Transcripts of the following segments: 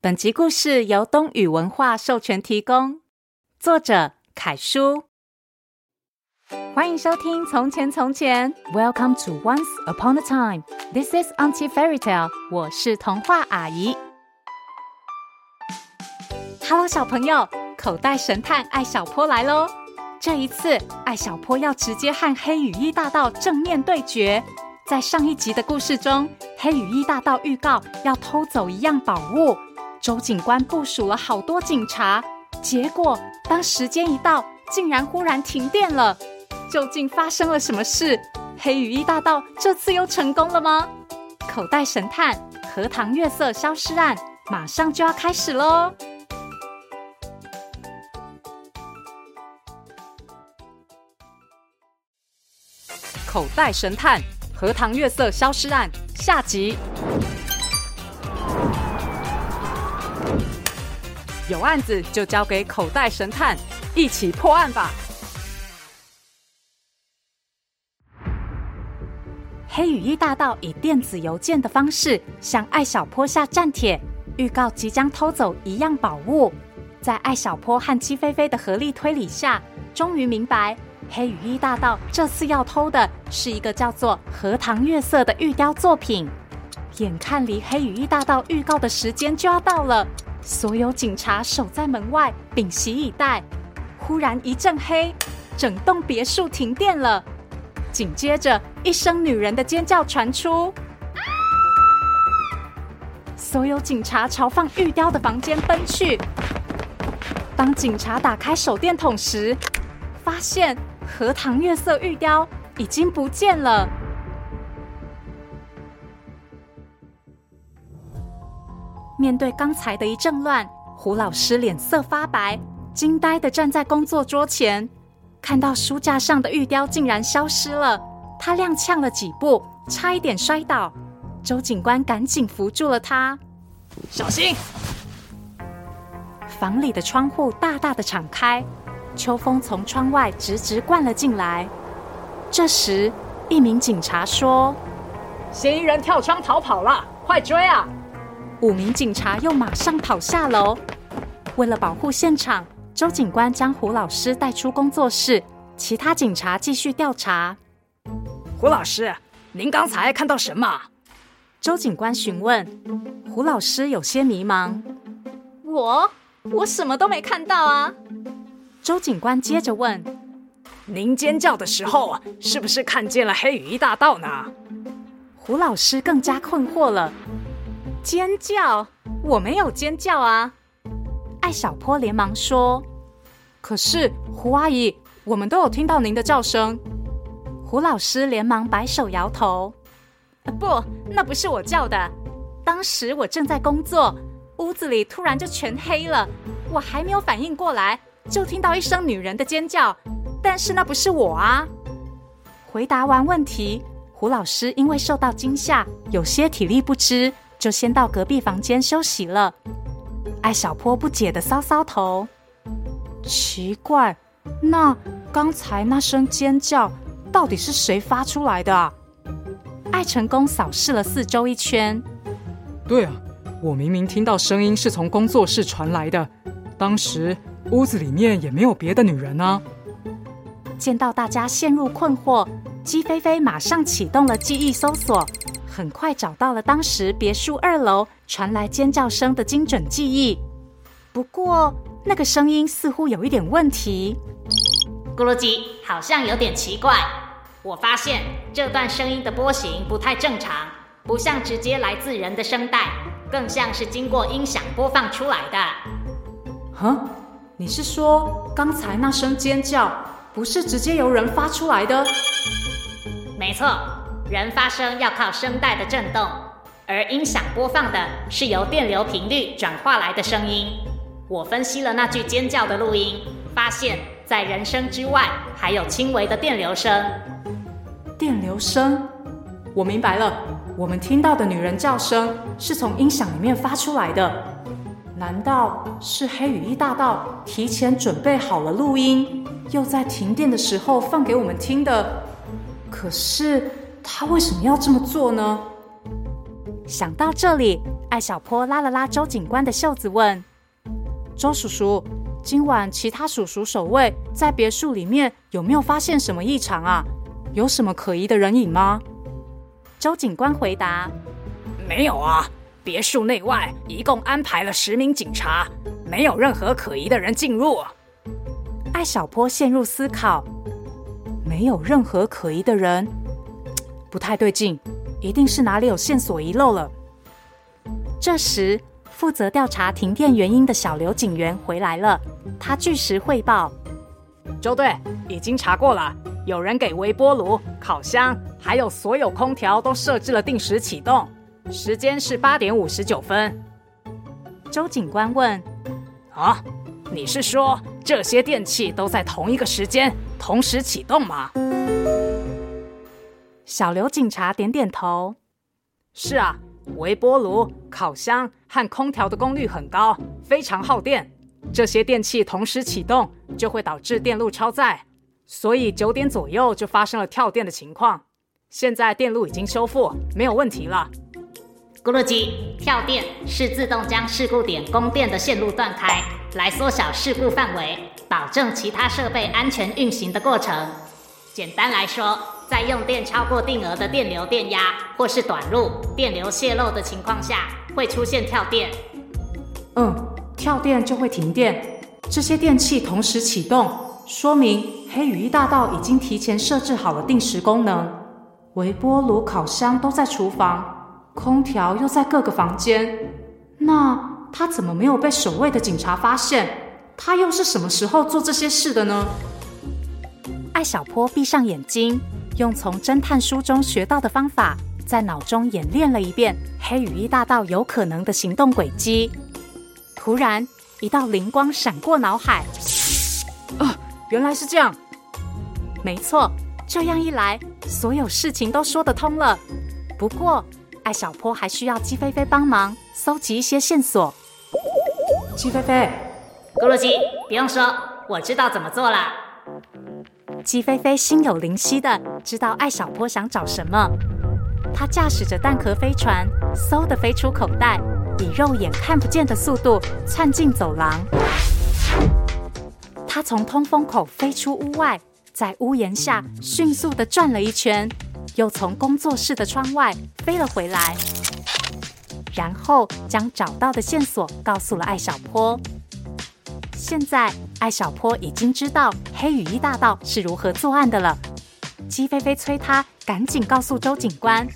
本集故事由东宇文化授权提供，作者凯叔。欢迎收听《从前从前》，Welcome to Once Upon a Time。This is Auntie Fairy Tale。我是童话阿姨。Hello，小朋友，口袋神探艾小坡来喽！这一次，艾小坡要直接和黑羽伊大盗正面对决。在上一集的故事中，黑羽伊大盗预告要偷走一样宝物。周警官部署了好多警察，结果当时间一到，竟然忽然停电了。究竟发生了什么事？黑羽伊大盗这次又成功了吗？口袋神探荷塘月色消失案马上就要开始喽！口袋神探荷塘月色消失案下集。有案子就交给口袋神探，一起破案吧。黑羽翼大盗以电子邮件的方式向艾小坡下战帖，预告即将偷走一样宝物。在艾小坡和鸡飞飞的合力推理下，终于明白黑羽翼大盗这次要偷的是一个叫做《荷塘月色》的玉雕作品。眼看离黑羽翼大盗预告的时间就要到了。所有警察守在门外，屏息以待。忽然一阵黑，整栋别墅停电了。紧接着，一声女人的尖叫传出。所有警察朝放玉雕的房间奔去。当警察打开手电筒时，发现荷塘月色玉雕已经不见了。面对刚才的一阵乱，胡老师脸色发白，惊呆的站在工作桌前，看到书架上的玉雕竟然消失了，他踉跄了几步，差一点摔倒。周警官赶紧扶住了他，小心！房里的窗户大大的敞开，秋风从窗外直直灌了进来。这时，一名警察说：“嫌疑人跳窗逃跑了，快追啊！”五名警察又马上跑下楼。为了保护现场，周警官将胡老师带出工作室，其他警察继续调查。胡老师，您刚才看到什么？周警官询问。胡老师有些迷茫。我我什么都没看到啊。周警官接着问：“您尖叫的时候，是不是看见了黑羽一大盗呢？”胡老师更加困惑了。尖叫？我没有尖叫啊！艾小坡连忙说：“可是胡阿姨，我们都有听到您的叫声。”胡老师连忙摆手摇头：“不，那不是我叫的。当时我正在工作，屋子里突然就全黑了，我还没有反应过来，就听到一声女人的尖叫，但是那不是我啊！”回答完问题，胡老师因为受到惊吓，有些体力不支。就先到隔壁房间休息了。艾小坡不解地搔搔头，奇怪，那刚才那声尖叫到底是谁发出来的啊？艾成功扫视了四周一圈。对啊，我明明听到声音是从工作室传来的，当时屋子里面也没有别的女人啊。见到大家陷入困惑，鸡飞飞马上启动了记忆搜索。很快找到了当时别墅二楼传来尖叫声的精准记忆，不过那个声音似乎有一点问题。咕噜鸡好像有点奇怪，我发现这段声音的波形不太正常，不像直接来自人的声带，更像是经过音响播放出来的。哼，你是说刚才那声尖叫不是直接由人发出来的？没错。人发声要靠声带的震动，而音响播放的是由电流频率转化来的声音。我分析了那句尖叫的录音，发现，在人声之外，还有轻微的电流声。电流声？我明白了，我们听到的女人叫声是从音响里面发出来的。难道是黑羽伊大盗提前准备好了录音，又在停电的时候放给我们听的？可是。他为什么要这么做呢？想到这里，艾小坡拉了拉周警官的袖子，问：“周叔叔，今晚其他叔叔守卫在别墅里面有没有发现什么异常啊？有什么可疑的人影吗？”周警官回答：“没有啊，别墅内外一共安排了十名警察，没有任何可疑的人进入。”艾小坡陷入思考：“没有任何可疑的人，不太对劲，一定是哪里有线索遗漏了。”这时，负责调查停电原因的小刘警员回来了，他据实汇报：“周队已经查过了。”有人给微波炉、烤箱，还有所有空调都设置了定时启动，时间是八点五十九分。周警官问：“啊，你是说这些电器都在同一个时间同时启动吗？”小刘警察点点头：“是啊，微波炉、烤箱和空调的功率很高，非常耗电。这些电器同时启动，就会导致电路超载。”所以九点左右就发生了跳电的情况，现在电路已经修复，没有问题了。咕噜机，跳电是自动将事故点供电的线路断开，来缩小事故范围，保证其他设备安全运行的过程。简单来说，在用电超过定额的电流电压或是短路电流泄漏的情况下，会出现跳电。嗯，跳电就会停电，这些电器同时启动。说明黑羽翼大道已经提前设置好了定时功能，微波炉、烤箱都在厨房，空调又在各个房间。那他怎么没有被守卫的警察发现？他又是什么时候做这些事的呢？艾小坡闭上眼睛，用从侦探书中学到的方法，在脑中演练了一遍黑羽翼大盗有可能的行动轨迹。突然，一道灵光闪过脑海。啊！原来是这样，没错，这样一来，所有事情都说得通了。不过，艾小坡还需要鸡飞飞帮忙搜集一些线索。鸡飞飞，咕噜鸡，不用说，我知道怎么做了。鸡飞飞心有灵犀的知道艾小坡想找什么，他驾驶着蛋壳飞船，嗖的飞出口袋，以肉眼看不见的速度窜进走廊。他从通风口飞出屋外，在屋檐下迅速的转了一圈，又从工作室的窗外飞了回来，然后将找到的线索告诉了艾小坡。现在，艾小坡已经知道黑羽翼大盗是如何作案的了。鸡飞飞催他赶紧告诉周警官，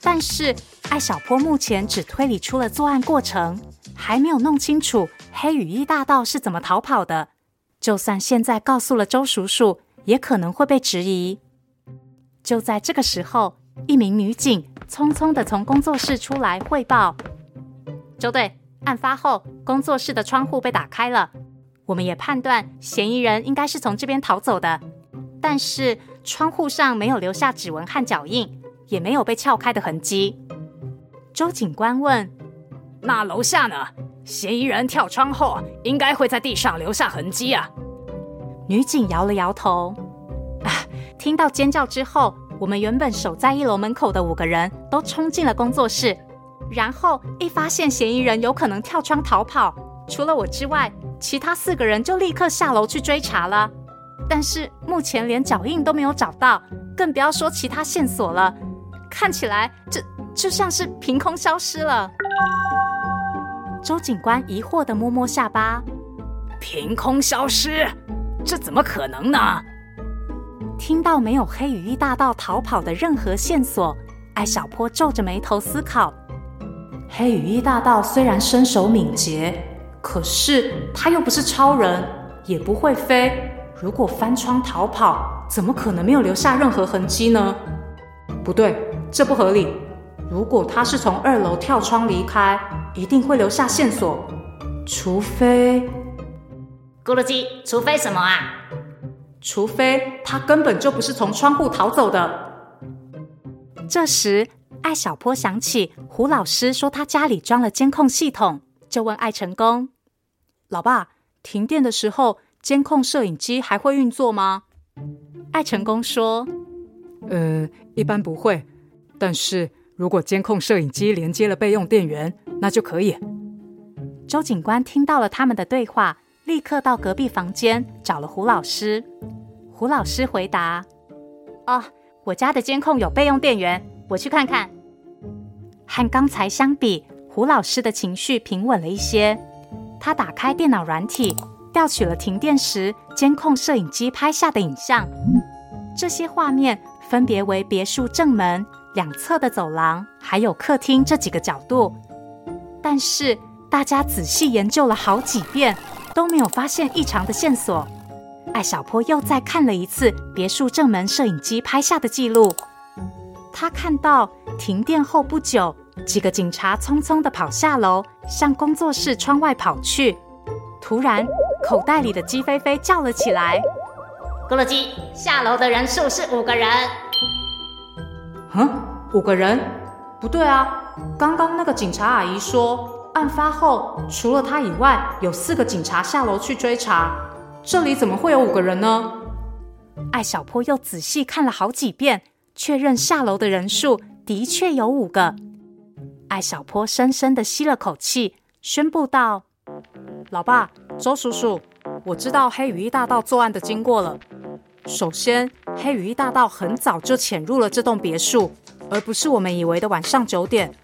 但是艾小坡目前只推理出了作案过程，还没有弄清楚黑羽翼大盗是怎么逃跑的。就算现在告诉了周叔叔，也可能会被质疑。就在这个时候，一名女警匆匆地从工作室出来汇报：“周队，案发后，工作室的窗户被打开了，我们也判断嫌疑人应该是从这边逃走的。但是窗户上没有留下指纹和脚印，也没有被撬开的痕迹。”周警官问：“那楼下呢？”嫌疑人跳窗后，应该会在地上留下痕迹啊。女警摇了摇头。啊，听到尖叫之后，我们原本守在一楼门口的五个人都冲进了工作室，然后一发现嫌疑人有可能跳窗逃跑，除了我之外，其他四个人就立刻下楼去追查了。但是目前连脚印都没有找到，更不要说其他线索了。看起来，这就，像是凭空消失了。周警官疑惑地摸摸下巴，凭空消失，这怎么可能呢？听到没有黑羽翼大盗逃跑的任何线索，艾小坡皱着眉头思考。黑羽翼大盗虽然身手敏捷，可是他又不是超人，也不会飞。如果翻窗逃跑，怎么可能没有留下任何痕迹呢？不对，这不合理。如果他是从二楼跳窗离开，一定会留下线索，除非咕噜鸡，除非什么啊？除非他根本就不是从窗户逃走的。这时，艾小坡想起胡老师说他家里装了监控系统，就问艾成功：“老爸，停电的时候，监控摄影机还会运作吗？”艾成功说：“呃，一般不会，但是。”如果监控摄影机连接了备用电源，那就可以。周警官听到了他们的对话，立刻到隔壁房间找了胡老师。胡老师回答：“哦，我家的监控有备用电源，我去看看。”和刚才相比，胡老师的情绪平稳了一些。他打开电脑软体，调取了停电时监控摄影机拍下的影像。这些画面分别为别墅正门。两侧的走廊，还有客厅这几个角度，但是大家仔细研究了好几遍，都没有发现异常的线索。艾小坡又再看了一次别墅正门摄影机拍下的记录，他看到停电后不久，几个警察匆匆地跑下楼，向工作室窗外跑去。突然，口袋里的鸡飞飞叫了起来：“咕噜鸡，下楼的人数是五个人。”嗯，五个人？不对啊！刚刚那个警察阿姨说，案发后除了她以外，有四个警察下楼去追查。这里怎么会有五个人呢？艾小坡又仔细看了好几遍，确认下楼的人数的确有五个。艾小坡深深地吸了口气，宣布道：“老爸，周叔叔，我知道黑羽翼大盗作案的经过了。”首先，黑羽翼大盗很早就潜入了这栋别墅，而不是我们以为的晚上九点。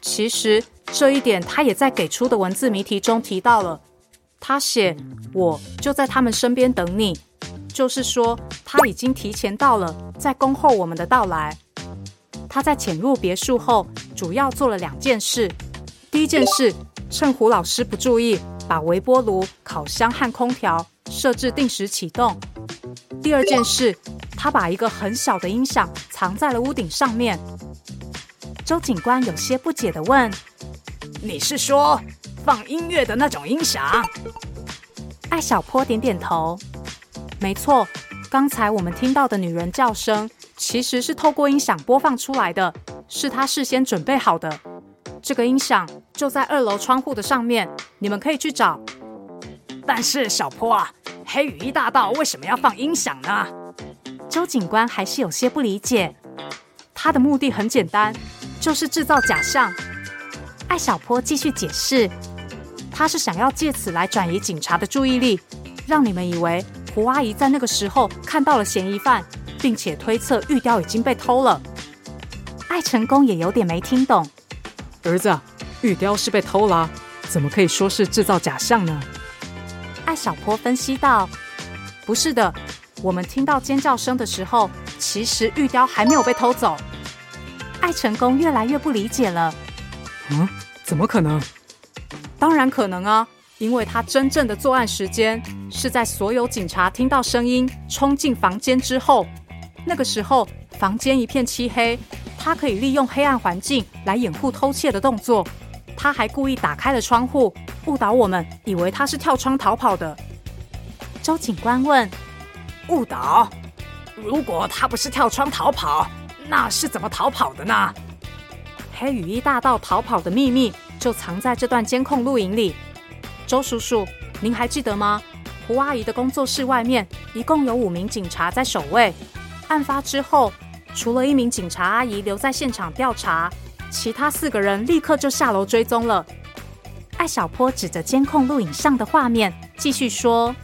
其实这一点他也在给出的文字谜题中提到了。他写：“我就在他们身边等你。”就是说他已经提前到了，在恭候我们的到来。他在潜入别墅后，主要做了两件事。第一件事，趁胡老师不注意，把微波炉、烤箱和空调设置定时启动。第二件事，他把一个很小的音响藏在了屋顶上面。周警官有些不解地问：“你是说放音乐的那种音响？”艾小坡点点头：“没错，刚才我们听到的女人叫声，其实是透过音响播放出来的，是他事先准备好的。这个音响就在二楼窗户的上面，你们可以去找。但是小坡啊。”黑羽翼大盗为什么要放音响呢？周警官还是有些不理解。他的目的很简单，就是制造假象。艾小坡继续解释，他是想要借此来转移警察的注意力，让你们以为胡阿姨在那个时候看到了嫌疑犯，并且推测玉雕已经被偷了。艾成功也有点没听懂。儿子，玉雕是被偷了，怎么可以说是制造假象呢？艾小坡分析道：“不是的，我们听到尖叫声的时候，其实玉雕还没有被偷走。”艾成功越来越不理解了。嗯，怎么可能？当然可能啊，因为他真正的作案时间是在所有警察听到声音冲进房间之后。那个时候房间一片漆黑，他可以利用黑暗环境来掩护偷窃的动作。他还故意打开了窗户。误导我们，以为他是跳窗逃跑的。周警官问：“误导？如果他不是跳窗逃跑，那是怎么逃跑的呢？”黑雨衣大盗逃跑的秘密就藏在这段监控录影里。周叔叔，您还记得吗？胡阿姨的工作室外面一共有五名警察在守卫。案发之后，除了一名警察阿姨留在现场调查，其他四个人立刻就下楼追踪了。艾小坡指着监控录影上的画面，继续说：“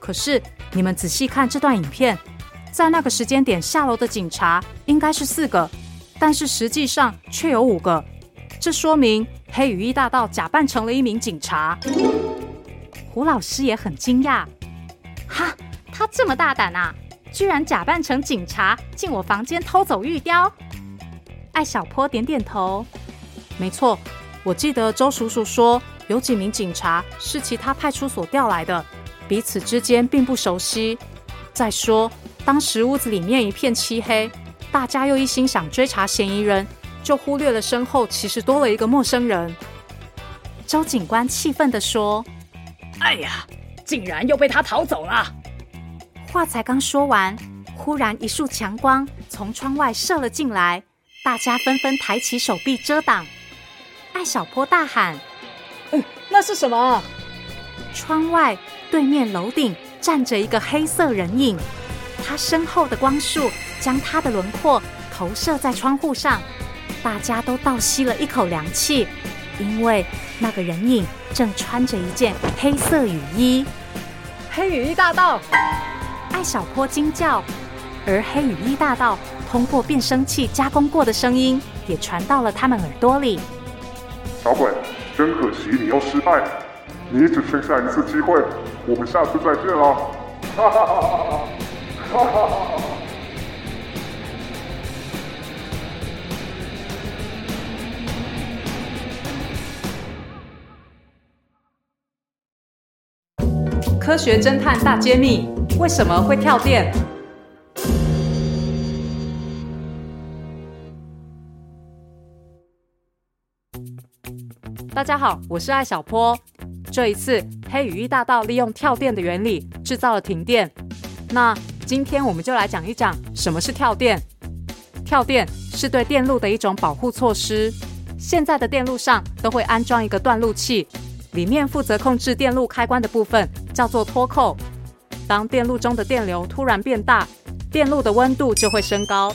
可是你们仔细看这段影片，在那个时间点下楼的警察应该是四个，但是实际上却有五个。这说明黑羽翼大盗假扮成了一名警察。”胡老师也很惊讶：“哈，他这么大胆啊，居然假扮成警察进我房间偷走玉雕？”艾小坡点点头：“没错。”我记得周叔叔说，有几名警察是其他派出所调来的，彼此之间并不熟悉。再说，当时屋子里面一片漆黑，大家又一心想追查嫌疑人，就忽略了身后其实多了一个陌生人。周警官气愤地说：“哎呀，竟然又被他逃走了！”话才刚说完，忽然一束强光从窗外射了进来，大家纷纷抬起手臂遮挡。艾小坡大喊：“嗯，那是什么？”窗外对面楼顶站着一个黑色人影，他身后的光束将他的轮廓投射在窗户上。大家都倒吸了一口凉气，因为那个人影正穿着一件黑色雨衣。黑雨衣大盗！艾小坡惊叫，而黑羽衣大盗通过变声器加工过的声音也传到了他们耳朵里。小鬼，真可惜，你又失败，你只剩下一次机会，我们下次再见了。哈哈哈哈！哈哈哈！科学侦探大揭秘：为什么会跳电？大家好，我是艾小坡。这一次，黑羽翼大盗利用跳电的原理制造了停电。那今天我们就来讲一讲什么是跳电。跳电是对电路的一种保护措施。现在的电路上都会安装一个断路器。里面负责控制电路开关的部分叫做脱扣。当电路中的电流突然变大，电路的温度就会升高，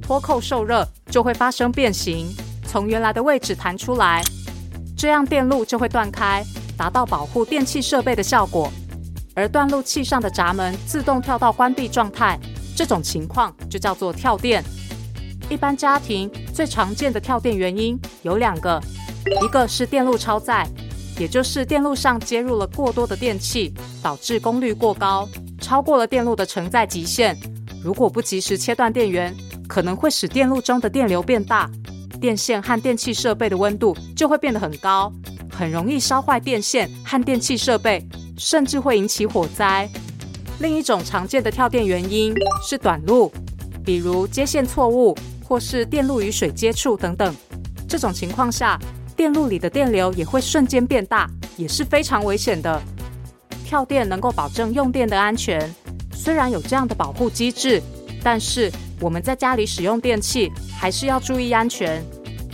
脱扣受热就会发生变形，从原来的位置弹出来，这样电路就会断开，达到保护电器设备的效果。而断路器上的闸门自动跳到关闭状态，这种情况就叫做跳电。一般家庭最常见的跳电原因有两个，一个是电路超载。也就是电路上接入了过多的电器，导致功率过高，超过了电路的承载极限。如果不及时切断电源，可能会使电路中的电流变大，电线和电器设备的温度就会变得很高，很容易烧坏电线和电器设备，甚至会引起火灾。另一种常见的跳电原因是短路，比如接线错误或是电路与水接触等等。这种情况下，电路里的电流也会瞬间变大，也是非常危险的。跳电能够保证用电的安全，虽然有这样的保护机制，但是我们在家里使用电器还是要注意安全。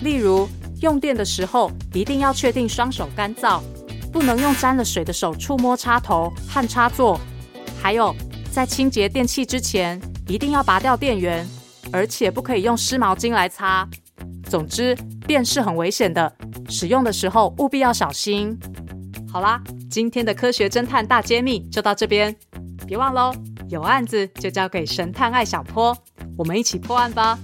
例如，用电的时候一定要确定双手干燥，不能用沾了水的手触摸插头和插座。还有，在清洁电器之前，一定要拔掉电源，而且不可以用湿毛巾来擦。总之，电是很危险的，使用的时候务必要小心。好啦，今天的科学侦探大揭秘就到这边，别忘喽，有案子就交给神探艾小坡，我们一起破案吧。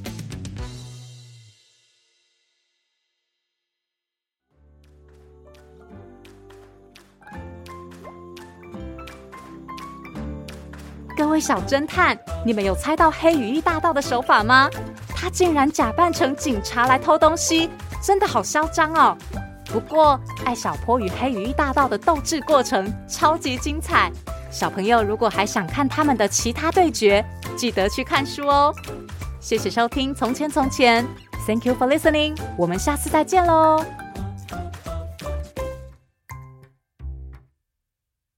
各位小侦探，你们有猜到黑羽翼大盗的手法吗？他竟然假扮成警察来偷东西，真的好嚣张哦！不过，艾小坡与黑羽翼大盗的斗智过程超级精彩。小朋友如果还想看他们的其他对决，记得去看书哦。谢谢收听《从前从前》，Thank you for listening，我们下次再见喽。